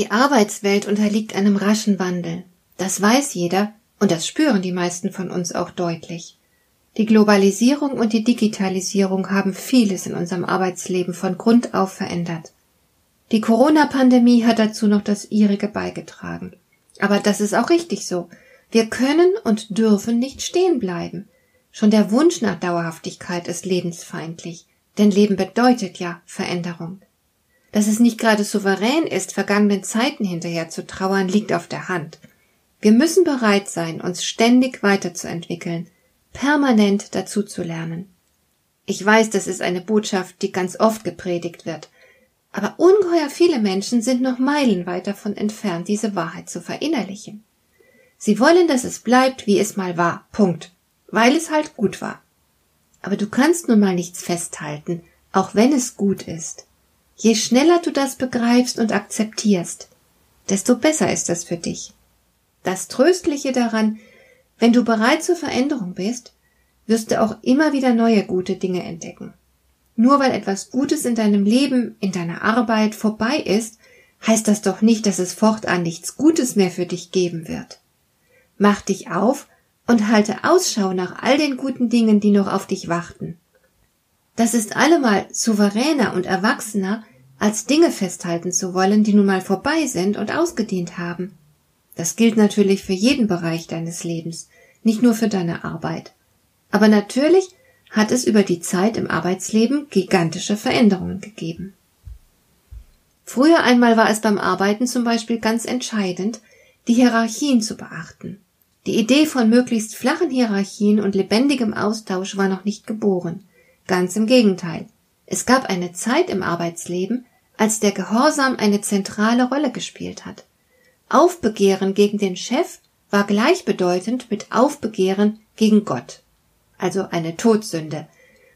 Die Arbeitswelt unterliegt einem raschen Wandel. Das weiß jeder und das spüren die meisten von uns auch deutlich. Die Globalisierung und die Digitalisierung haben vieles in unserem Arbeitsleben von Grund auf verändert. Die Corona-Pandemie hat dazu noch das ihrige beigetragen. Aber das ist auch richtig so. Wir können und dürfen nicht stehen bleiben. Schon der Wunsch nach Dauerhaftigkeit ist lebensfeindlich, denn Leben bedeutet ja Veränderung. Dass es nicht gerade souverän ist, vergangenen Zeiten hinterher zu trauern, liegt auf der Hand. Wir müssen bereit sein, uns ständig weiterzuentwickeln, permanent dazu zu lernen. Ich weiß, das ist eine Botschaft, die ganz oft gepredigt wird, aber ungeheuer viele Menschen sind noch meilenweit davon entfernt, diese Wahrheit zu verinnerlichen. Sie wollen, dass es bleibt, wie es mal war. Punkt. Weil es halt gut war. Aber du kannst nun mal nichts festhalten, auch wenn es gut ist. Je schneller du das begreifst und akzeptierst, desto besser ist das für dich. Das Tröstliche daran, wenn du bereit zur Veränderung bist, wirst du auch immer wieder neue gute Dinge entdecken. Nur weil etwas Gutes in deinem Leben, in deiner Arbeit vorbei ist, heißt das doch nicht, dass es fortan nichts Gutes mehr für dich geben wird. Mach dich auf und halte Ausschau nach all den guten Dingen, die noch auf dich warten. Das ist allemal souveräner und erwachsener, als Dinge festhalten zu wollen, die nun mal vorbei sind und ausgedient haben. Das gilt natürlich für jeden Bereich deines Lebens, nicht nur für deine Arbeit. Aber natürlich hat es über die Zeit im Arbeitsleben gigantische Veränderungen gegeben. Früher einmal war es beim Arbeiten zum Beispiel ganz entscheidend, die Hierarchien zu beachten. Die Idee von möglichst flachen Hierarchien und lebendigem Austausch war noch nicht geboren. Ganz im Gegenteil. Es gab eine Zeit im Arbeitsleben, als der Gehorsam eine zentrale Rolle gespielt hat. Aufbegehren gegen den Chef war gleichbedeutend mit Aufbegehren gegen Gott, also eine Todsünde.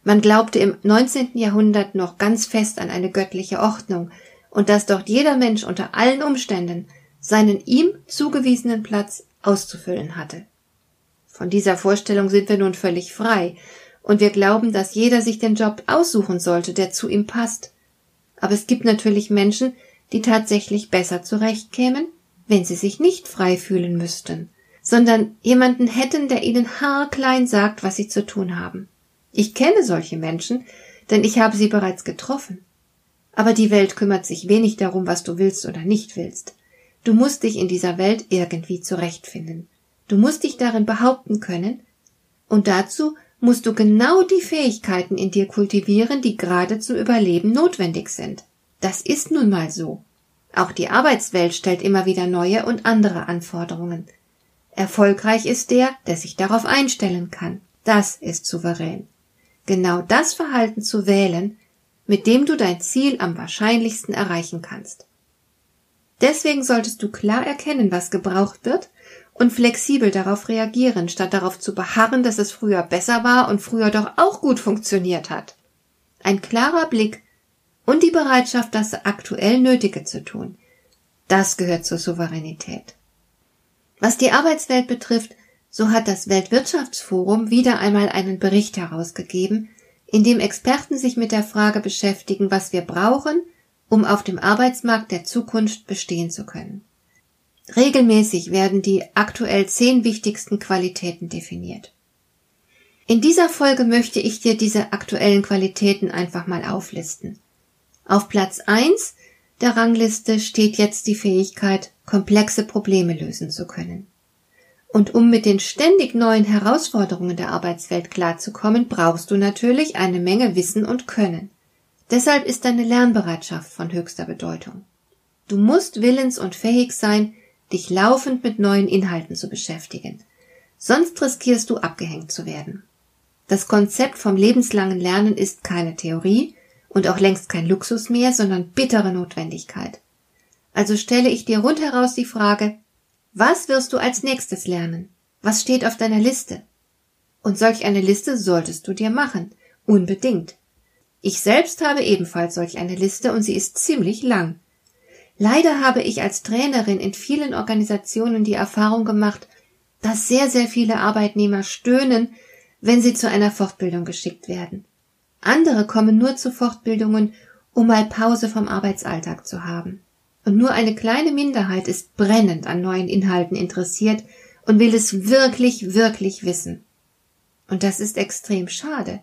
Man glaubte im 19. Jahrhundert noch ganz fest an eine göttliche Ordnung und dass dort jeder Mensch unter allen Umständen seinen ihm zugewiesenen Platz auszufüllen hatte. Von dieser Vorstellung sind wir nun völlig frei, und wir glauben, dass jeder sich den Job aussuchen sollte, der zu ihm passt. Aber es gibt natürlich Menschen, die tatsächlich besser zurechtkämen, wenn sie sich nicht frei fühlen müssten, sondern jemanden hätten, der ihnen haarklein sagt, was sie zu tun haben. Ich kenne solche Menschen, denn ich habe sie bereits getroffen. Aber die Welt kümmert sich wenig darum, was du willst oder nicht willst. Du musst dich in dieser Welt irgendwie zurechtfinden. Du musst dich darin behaupten können, und dazu musst du genau die Fähigkeiten in dir kultivieren, die gerade zum Überleben notwendig sind. Das ist nun mal so. Auch die Arbeitswelt stellt immer wieder neue und andere Anforderungen. Erfolgreich ist der, der sich darauf einstellen kann. Das ist souverän. Genau das Verhalten zu wählen, mit dem du dein Ziel am wahrscheinlichsten erreichen kannst. Deswegen solltest du klar erkennen, was gebraucht wird und flexibel darauf reagieren, statt darauf zu beharren, dass es früher besser war und früher doch auch gut funktioniert hat. Ein klarer Blick und die Bereitschaft, das aktuell Nötige zu tun. Das gehört zur Souveränität. Was die Arbeitswelt betrifft, so hat das Weltwirtschaftsforum wieder einmal einen Bericht herausgegeben, in dem Experten sich mit der Frage beschäftigen, was wir brauchen, um auf dem Arbeitsmarkt der Zukunft bestehen zu können. Regelmäßig werden die aktuell zehn wichtigsten Qualitäten definiert. In dieser Folge möchte ich dir diese aktuellen Qualitäten einfach mal auflisten. Auf Platz eins der Rangliste steht jetzt die Fähigkeit, komplexe Probleme lösen zu können. Und um mit den ständig neuen Herausforderungen der Arbeitswelt klarzukommen, brauchst du natürlich eine Menge Wissen und Können. Deshalb ist deine Lernbereitschaft von höchster Bedeutung. Du musst willens und fähig sein, dich laufend mit neuen Inhalten zu beschäftigen. Sonst riskierst du abgehängt zu werden. Das Konzept vom lebenslangen Lernen ist keine Theorie und auch längst kein Luxus mehr, sondern bittere Notwendigkeit. Also stelle ich dir rundheraus die Frage, was wirst du als nächstes lernen? Was steht auf deiner Liste? Und solch eine Liste solltest du dir machen. Unbedingt. Ich selbst habe ebenfalls solch eine Liste und sie ist ziemlich lang. Leider habe ich als Trainerin in vielen Organisationen die Erfahrung gemacht, dass sehr, sehr viele Arbeitnehmer stöhnen, wenn sie zu einer Fortbildung geschickt werden. Andere kommen nur zu Fortbildungen, um mal Pause vom Arbeitsalltag zu haben. Und nur eine kleine Minderheit ist brennend an neuen Inhalten interessiert und will es wirklich, wirklich wissen. Und das ist extrem schade.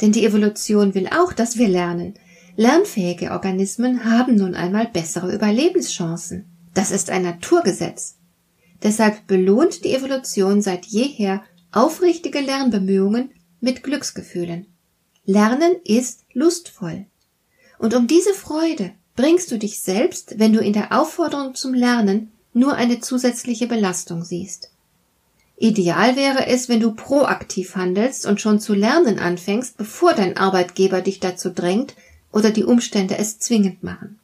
Denn die Evolution will auch, dass wir lernen. Lernfähige Organismen haben nun einmal bessere Überlebenschancen. Das ist ein Naturgesetz. Deshalb belohnt die Evolution seit jeher aufrichtige Lernbemühungen mit Glücksgefühlen. Lernen ist lustvoll. Und um diese Freude bringst du dich selbst, wenn du in der Aufforderung zum Lernen nur eine zusätzliche Belastung siehst. Ideal wäre es, wenn du proaktiv handelst und schon zu lernen anfängst, bevor dein Arbeitgeber dich dazu drängt oder die Umstände es zwingend machen.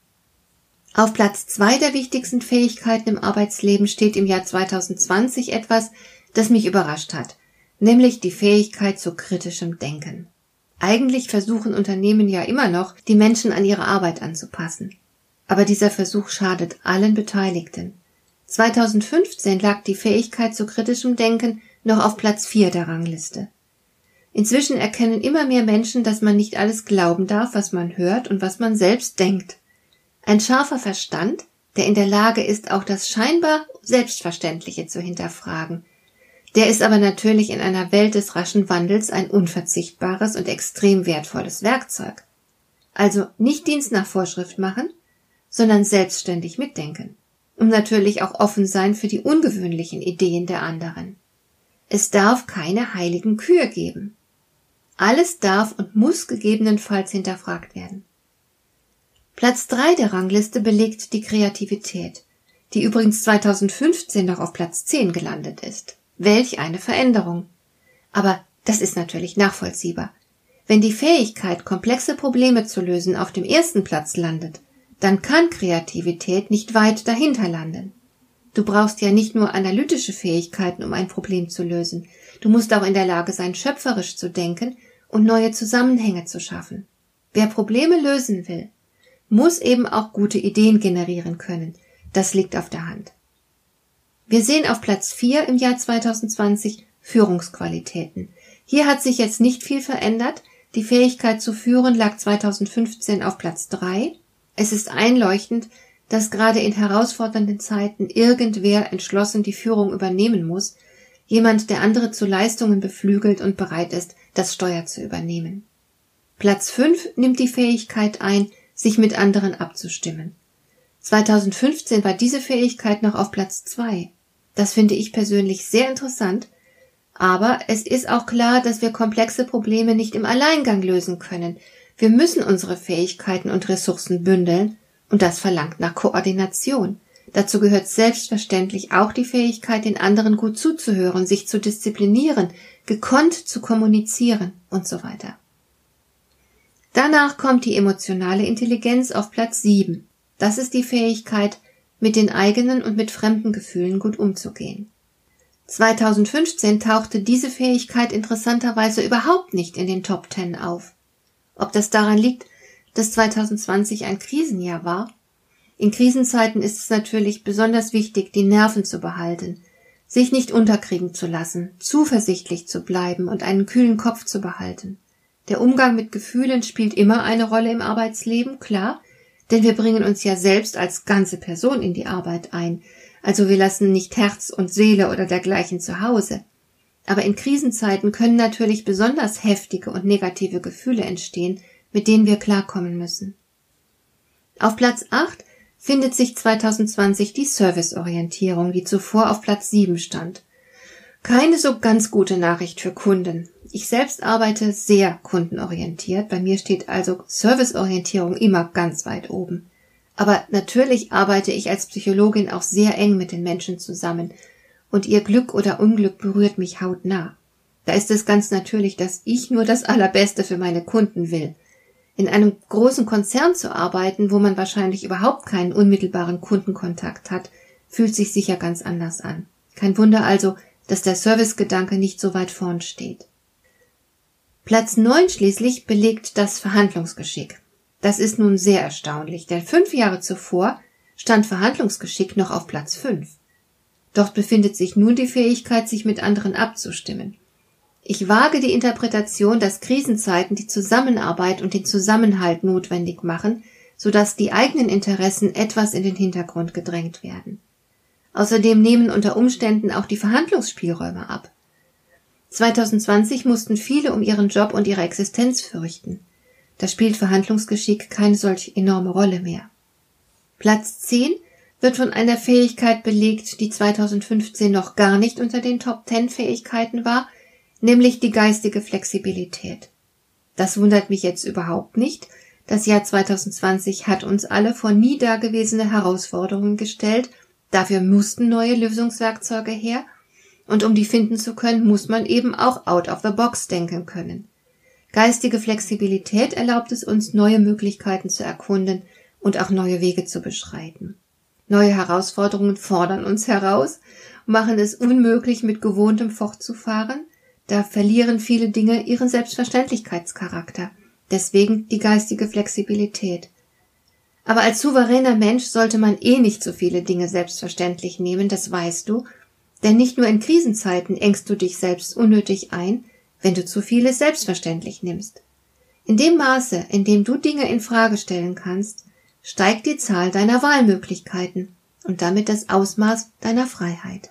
Auf Platz zwei der wichtigsten Fähigkeiten im Arbeitsleben steht im Jahr 2020 etwas, das mich überrascht hat, nämlich die Fähigkeit zu kritischem Denken. Eigentlich versuchen Unternehmen ja immer noch, die Menschen an ihre Arbeit anzupassen. Aber dieser Versuch schadet allen Beteiligten. 2015 lag die Fähigkeit zu kritischem Denken noch auf Platz 4 der Rangliste. Inzwischen erkennen immer mehr Menschen, dass man nicht alles glauben darf, was man hört und was man selbst denkt. Ein scharfer Verstand, der in der Lage ist, auch das scheinbar Selbstverständliche zu hinterfragen. Der ist aber natürlich in einer Welt des raschen Wandels ein unverzichtbares und extrem wertvolles Werkzeug. Also nicht Dienst nach Vorschrift machen, sondern selbstständig mitdenken und natürlich auch offen sein für die ungewöhnlichen Ideen der anderen. Es darf keine heiligen Kühe geben. Alles darf und muss gegebenenfalls hinterfragt werden. Platz drei der Rangliste belegt die Kreativität, die übrigens 2015 noch auf Platz 10 gelandet ist. Welch eine Veränderung. Aber das ist natürlich nachvollziehbar. Wenn die Fähigkeit, komplexe Probleme zu lösen, auf dem ersten Platz landet, dann kann Kreativität nicht weit dahinter landen. Du brauchst ja nicht nur analytische Fähigkeiten, um ein Problem zu lösen. Du musst auch in der Lage sein, schöpferisch zu denken und neue Zusammenhänge zu schaffen. Wer Probleme lösen will, muss eben auch gute Ideen generieren können. Das liegt auf der Hand. Wir sehen auf Platz 4 im Jahr 2020 Führungsqualitäten. Hier hat sich jetzt nicht viel verändert. Die Fähigkeit zu führen lag 2015 auf Platz 3 es ist einleuchtend, dass gerade in herausfordernden Zeiten irgendwer entschlossen die Führung übernehmen muss, jemand, der andere zu Leistungen beflügelt und bereit ist, das Steuer zu übernehmen. Platz 5 nimmt die Fähigkeit ein, sich mit anderen abzustimmen. 2015 war diese Fähigkeit noch auf Platz 2. Das finde ich persönlich sehr interessant, aber es ist auch klar, dass wir komplexe Probleme nicht im Alleingang lösen können, wir müssen unsere Fähigkeiten und Ressourcen bündeln, und das verlangt nach Koordination. Dazu gehört selbstverständlich auch die Fähigkeit, den anderen gut zuzuhören, sich zu disziplinieren, gekonnt zu kommunizieren und so weiter. Danach kommt die emotionale Intelligenz auf Platz 7. Das ist die Fähigkeit, mit den eigenen und mit fremden Gefühlen gut umzugehen. 2015 tauchte diese Fähigkeit interessanterweise überhaupt nicht in den Top Ten auf. Ob das daran liegt, dass 2020 ein Krisenjahr war? In Krisenzeiten ist es natürlich besonders wichtig, die Nerven zu behalten, sich nicht unterkriegen zu lassen, zuversichtlich zu bleiben und einen kühlen Kopf zu behalten. Der Umgang mit Gefühlen spielt immer eine Rolle im Arbeitsleben, klar, denn wir bringen uns ja selbst als ganze Person in die Arbeit ein, also wir lassen nicht Herz und Seele oder dergleichen zu Hause. Aber in Krisenzeiten können natürlich besonders heftige und negative Gefühle entstehen, mit denen wir klarkommen müssen. Auf Platz 8 findet sich 2020 die Serviceorientierung, die zuvor auf Platz 7 stand. Keine so ganz gute Nachricht für Kunden. Ich selbst arbeite sehr kundenorientiert. Bei mir steht also Serviceorientierung immer ganz weit oben. Aber natürlich arbeite ich als Psychologin auch sehr eng mit den Menschen zusammen und ihr Glück oder Unglück berührt mich hautnah. Da ist es ganz natürlich, dass ich nur das Allerbeste für meine Kunden will. In einem großen Konzern zu arbeiten, wo man wahrscheinlich überhaupt keinen unmittelbaren Kundenkontakt hat, fühlt sich sicher ganz anders an. Kein Wunder also, dass der Servicegedanke nicht so weit vorn steht. Platz neun schließlich belegt das Verhandlungsgeschick. Das ist nun sehr erstaunlich, denn fünf Jahre zuvor stand Verhandlungsgeschick noch auf Platz fünf. Dort befindet sich nun die Fähigkeit, sich mit anderen abzustimmen. Ich wage die Interpretation, dass Krisenzeiten die Zusammenarbeit und den Zusammenhalt notwendig machen, sodass die eigenen Interessen etwas in den Hintergrund gedrängt werden. Außerdem nehmen unter Umständen auch die Verhandlungsspielräume ab. 2020 mussten viele um ihren Job und ihre Existenz fürchten. Da spielt Verhandlungsgeschick keine solch enorme Rolle mehr. Platz 10 wird von einer Fähigkeit belegt, die 2015 noch gar nicht unter den Top 10 Fähigkeiten war, nämlich die geistige Flexibilität. Das wundert mich jetzt überhaupt nicht. Das Jahr 2020 hat uns alle vor nie dagewesene Herausforderungen gestellt Dafür mussten neue Lösungswerkzeuge her, und um die finden zu können, muss man eben auch out of the box denken können. Geistige Flexibilität erlaubt es uns, neue Möglichkeiten zu erkunden und auch neue Wege zu beschreiten. Neue Herausforderungen fordern uns heraus, machen es unmöglich, mit gewohntem fortzufahren, da verlieren viele Dinge ihren Selbstverständlichkeitscharakter. Deswegen die geistige Flexibilität. Aber als souveräner Mensch sollte man eh nicht so viele Dinge selbstverständlich nehmen, das weißt du, denn nicht nur in Krisenzeiten engst du dich selbst unnötig ein, wenn du zu vieles selbstverständlich nimmst. In dem Maße, in dem du Dinge in Frage stellen kannst, steigt die Zahl deiner Wahlmöglichkeiten und damit das Ausmaß deiner Freiheit.